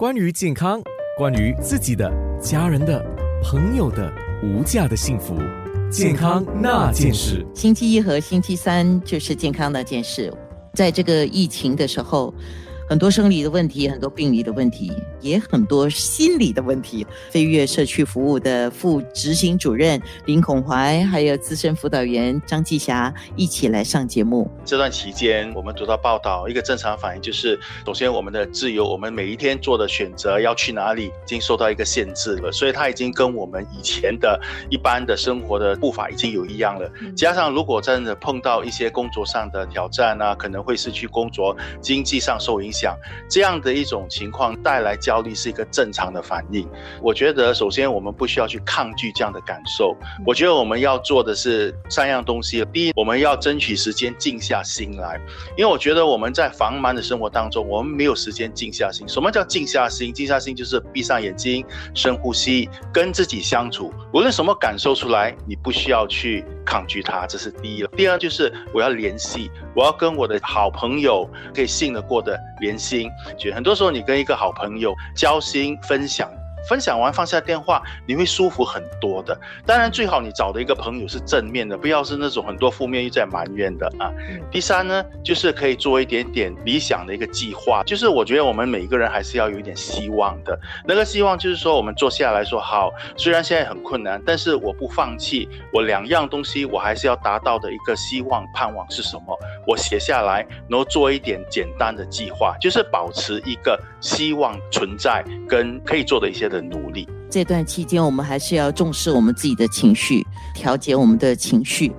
关于健康，关于自己的、家人的、朋友的无价的幸福，健康那件事。星期一和星期三就是健康那件事，在这个疫情的时候。很多生理的问题，很多病理的问题，也很多心理的问题。飞跃社区服务的副执行主任林孔怀，还有资深辅导员张继霞一起来上节目。这段期间，我们读到报道，一个正常反应就是，首先我们的自由，我们每一天做的选择要去哪里，已经受到一个限制了。所以它已经跟我们以前的一般的生活的步伐已经有一样了。加上如果真的碰到一些工作上的挑战啊，可能会失去工作，经济上受影响。讲这样的一种情况带来焦虑是一个正常的反应。我觉得首先我们不需要去抗拒这样的感受。我觉得我们要做的是三样东西。第一，我们要争取时间静下心来，因为我觉得我们在繁忙的生活当中，我们没有时间静下心。什么叫静下心？静下心就是闭上眼睛，深呼吸，跟自己相处。无论什么感受出来，你不需要去抗拒它，这是第一了。第二就是我要联系，我要跟我的好朋友可以信得过的联。连心，就很多时候你跟一个好朋友交心分享。分享完放下电话，你会舒服很多的。当然，最好你找的一个朋友是正面的，不要是那种很多负面又在埋怨的啊。第三呢，就是可以做一点点理想的一个计划。就是我觉得我们每一个人还是要有一点希望的。那个希望就是说，我们坐下来说好，虽然现在很困难，但是我不放弃。我两样东西我还是要达到的一个希望盼望是什么？我写下来，然后做一点简单的计划，就是保持一个希望存在跟可以做的一些。的努力，这段期间我们还是要重视我们自己的情绪，调节我们的情绪。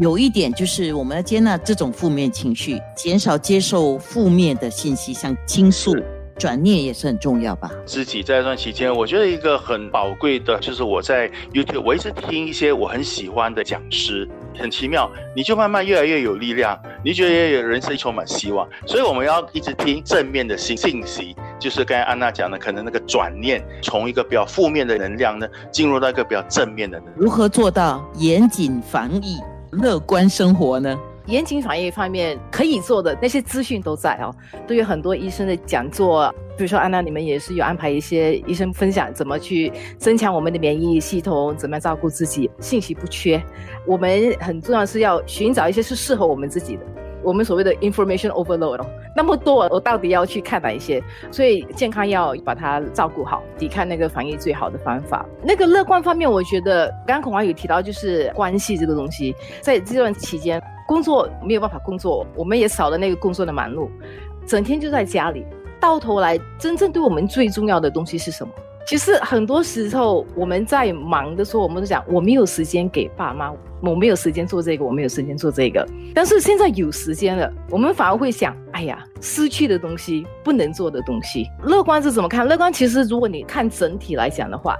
有一点就是，我们要接纳这种负面情绪，减少接受负面的信息，像倾诉、转念也是很重要吧。自己在这段期间，我觉得一个很宝贵的，就是我在 YouTube，我一直听一些我很喜欢的讲师。很奇妙，你就慢慢越来越有力量，你觉得人生充满希望，所以我们要一直听正面的信信息，就是刚才安娜讲的，可能那个转念，从一个比较负面的能量呢，进入到一个比较正面的能量。如何做到严谨防疫、乐观生活呢？严谨防疫方面可以做的那些资讯都在哦，都有很多医生的讲座。比如说安娜，你们也是有安排一些医生分享怎么去增强我们的免疫系统，怎么样照顾自己，信息不缺。我们很重要是要寻找一些是适合我们自己的。我们所谓的 information overload 那么多，我到底要去看哪一些？所以健康要把它照顾好，抵抗那个防疫最好的方法。那个乐观方面，我觉得刚刚孔华有提到，就是关系这个东西，在这段期间工作没有办法工作，我们也少了那个工作的忙碌，整天就在家里。到头来，真正对我们最重要的东西是什么？其实很多时候我们在忙的时候，我们都讲我没有时间给爸妈，我没有时间做这个，我没有时间做这个。但是现在有时间了，我们反而会想：哎呀，失去的东西，不能做的东西。乐观是怎么看？乐观其实，如果你看整体来讲的话，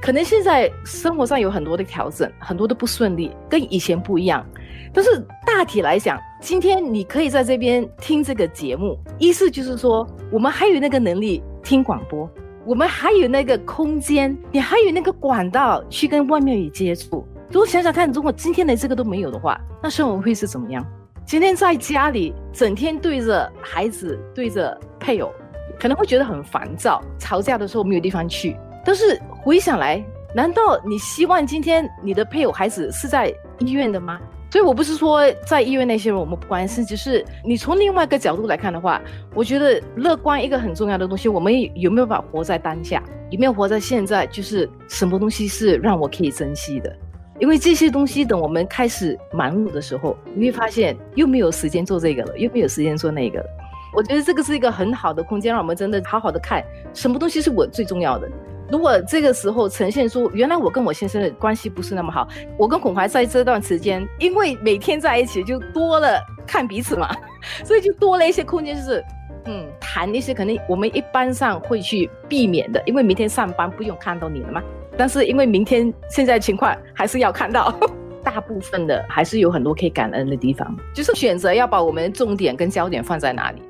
可能现在生活上有很多的调整，很多的不顺利，跟以前不一样。但是大体来讲，今天你可以在这边听这个节目，意思就是说，我们还有那个能力听广播，我们还有那个空间，你还有那个管道去跟外面有接触。如果想想看，如果今天连这个都没有的话，那生活会是怎么样？今天在家里整天对着孩子、对着配偶，可能会觉得很烦躁，吵架的时候没有地方去。但是回想来，难道你希望今天你的配偶、孩子是在医院的吗？所以，我不是说在医院那些人我们不关心，只是你从另外一个角度来看的话，我觉得乐观一个很重要的东西，我们有没有把活在当下？有没有活在现在？就是什么东西是让我可以珍惜的？因为这些东西，等我们开始忙碌的时候，你会发现又没有时间做这个了，又没有时间做那个了。我觉得这个是一个很好的空间，让我们真的好好的看什么东西是我最重要的。如果这个时候呈现出原来我跟我先生的关系不是那么好，我跟孔怀在这段时间，因为每天在一起就多了看彼此嘛，所以就多了一些空间，就是嗯谈一些可能我们一般上会去避免的，因为明天上班不用看到你了嘛。但是因为明天现在情况还是要看到，大部分的还是有很多可以感恩的地方，就是选择要把我们重点跟焦点放在哪里。